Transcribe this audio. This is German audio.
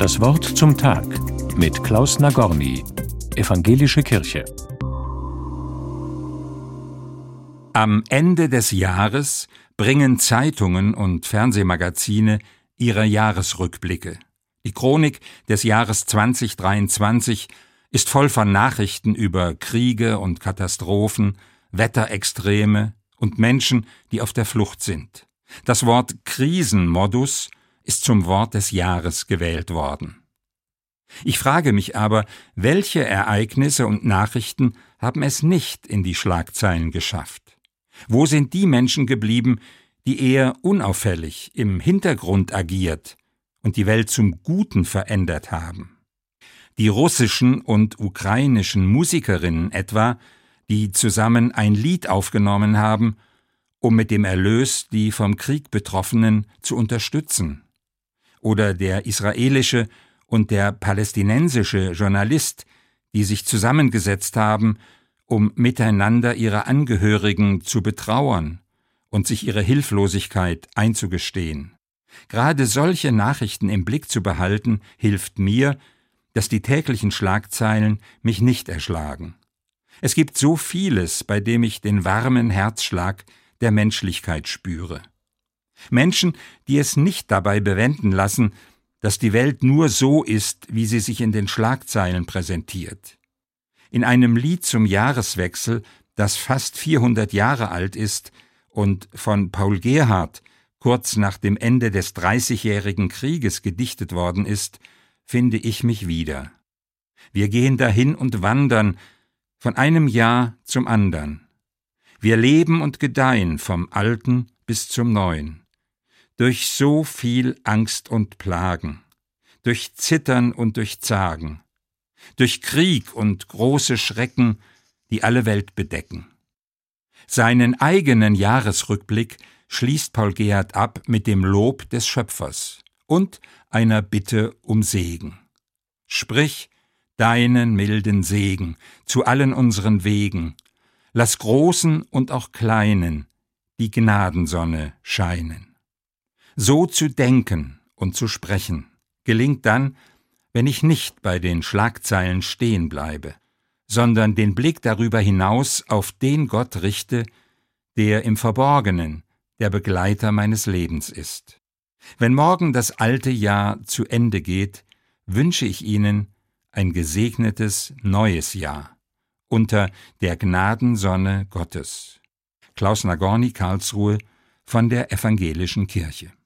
Das Wort zum Tag mit Klaus Nagorny, Evangelische Kirche. Am Ende des Jahres bringen Zeitungen und Fernsehmagazine ihre Jahresrückblicke. Die Chronik des Jahres 2023 ist voll von Nachrichten über Kriege und Katastrophen, Wetterextreme und Menschen, die auf der Flucht sind. Das Wort Krisenmodus ist zum Wort des Jahres gewählt worden. Ich frage mich aber, welche Ereignisse und Nachrichten haben es nicht in die Schlagzeilen geschafft? Wo sind die Menschen geblieben, die eher unauffällig im Hintergrund agiert und die Welt zum Guten verändert haben? Die russischen und ukrainischen Musikerinnen etwa, die zusammen ein Lied aufgenommen haben, um mit dem Erlös die vom Krieg Betroffenen zu unterstützen oder der israelische und der palästinensische Journalist, die sich zusammengesetzt haben, um miteinander ihre Angehörigen zu betrauern und sich ihre Hilflosigkeit einzugestehen. Gerade solche Nachrichten im Blick zu behalten, hilft mir, dass die täglichen Schlagzeilen mich nicht erschlagen. Es gibt so vieles, bei dem ich den warmen Herzschlag der Menschlichkeit spüre. Menschen, die es nicht dabei bewenden lassen, dass die Welt nur so ist, wie sie sich in den Schlagzeilen präsentiert. In einem Lied zum Jahreswechsel, das fast 400 Jahre alt ist und von Paul Gerhardt kurz nach dem Ende des Dreißigjährigen Krieges gedichtet worden ist, finde ich mich wieder. Wir gehen dahin und wandern von einem Jahr zum andern. Wir leben und gedeihen vom Alten bis zum Neuen durch so viel Angst und Plagen, durch Zittern und durch Zagen, durch Krieg und große Schrecken, die alle Welt bedecken. Seinen eigenen Jahresrückblick schließt Paul Gerhard ab mit dem Lob des Schöpfers und einer Bitte um Segen. Sprich deinen milden Segen zu allen unseren Wegen, lass großen und auch kleinen die Gnadensonne scheinen. So zu denken und zu sprechen gelingt dann, wenn ich nicht bei den Schlagzeilen stehen bleibe, sondern den Blick darüber hinaus auf den Gott richte, der im Verborgenen der Begleiter meines Lebens ist. Wenn morgen das alte Jahr zu Ende geht, wünsche ich Ihnen ein gesegnetes neues Jahr unter der Gnadensonne Gottes. Klaus Nagorny, Karlsruhe von der Evangelischen Kirche.